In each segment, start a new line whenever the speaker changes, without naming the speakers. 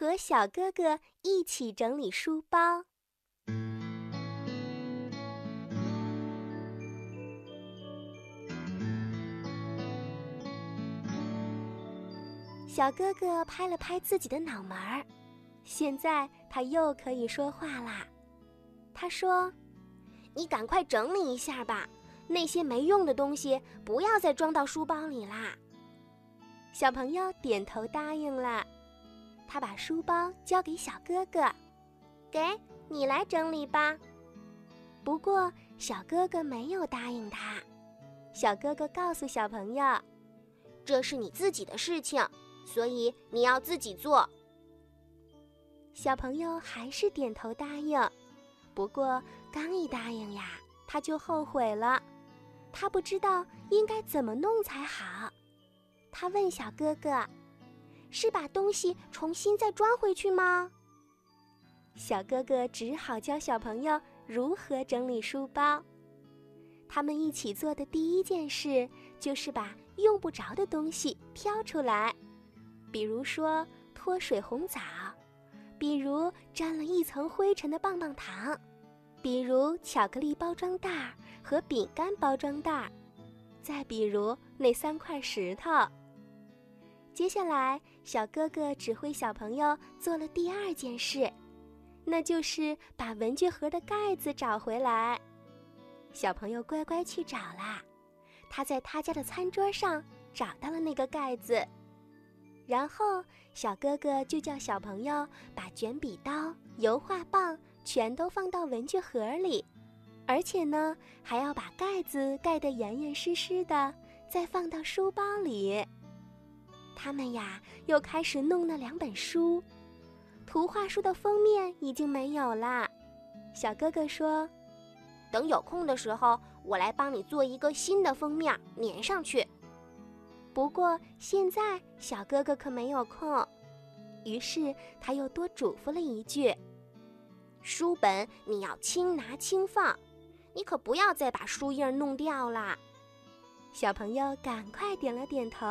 和小哥哥一起整理书包。小哥哥拍了拍自己的脑门儿，现在他又可以说话啦。他说：“
你赶快整理一下吧，那些没用的东西不要再装到书包里啦。”
小朋友点头答应了。他把书包交给小哥哥，
给你来整理吧。
不过小哥哥没有答应他。小哥哥告诉小朋友：“
这是你自己的事情。”所以你要自己做。
小朋友还是点头答应，不过刚一答应呀，他就后悔了。他不知道应该怎么弄才好。他问小哥哥：“是把东西重新再装回去吗？”小哥哥只好教小朋友如何整理书包。他们一起做的第一件事就是把用不着的东西挑出来。比如说脱水红枣，比如沾了一层灰尘的棒棒糖，比如巧克力包装袋和饼干包装袋，再比如那三块石头。接下来，小哥哥指挥小朋友做了第二件事，那就是把文具盒的盖子找回来。小朋友乖乖去找啦，他在他家的餐桌上找到了那个盖子。然后，小哥哥就叫小朋友把卷笔刀、油画棒全都放到文具盒里，而且呢，还要把盖子盖得严严实实的，再放到书包里。他们呀，又开始弄那两本书，图画书的封面已经没有啦。小哥哥说：“
等有空的时候，我来帮你做一个新的封面，粘上去。”
不过现在小哥哥可没有空，于是他又多嘱咐了一句：“
书本你要轻拿轻放，你可不要再把书印弄掉啦。”
小朋友赶快点了点头。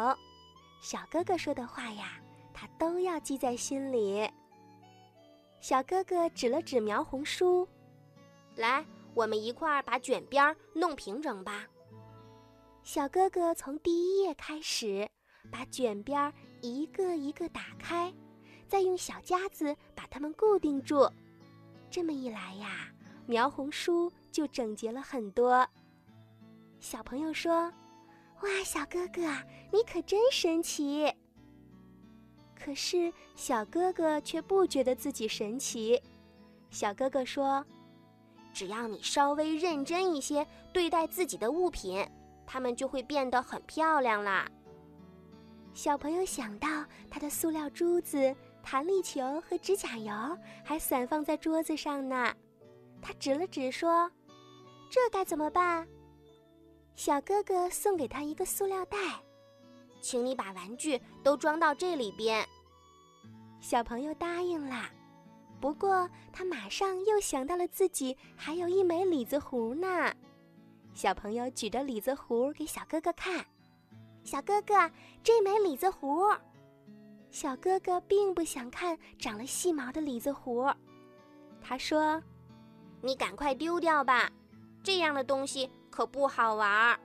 小哥哥说的话呀，他都要记在心里。小哥哥指了指描红书：“
来，我们一块儿把卷边弄平整吧。”
小哥哥从第一页开始，把卷边一个一个打开，再用小夹子把它们固定住。这么一来呀，描红书就整洁了很多。小朋友说：“哇，小哥哥，你可真神奇！”可是小哥哥却不觉得自己神奇。小哥哥说：“
只要你稍微认真一些对待自己的物品。”它们就会变得很漂亮啦。
小朋友想到他的塑料珠子、弹力球和指甲油还散放在桌子上呢，他指了指说：“这该怎么办？”小哥哥送给他一个塑料袋，
请你把玩具都装到这里边。
小朋友答应了，不过他马上又想到了自己还有一枚李子核呢。小朋友举着李子核给小哥哥看，
小哥哥，这枚李子核。
小哥哥并不想看长了细毛的李子核，他说：“
你赶快丢掉吧，这样的东西可不好玩儿。”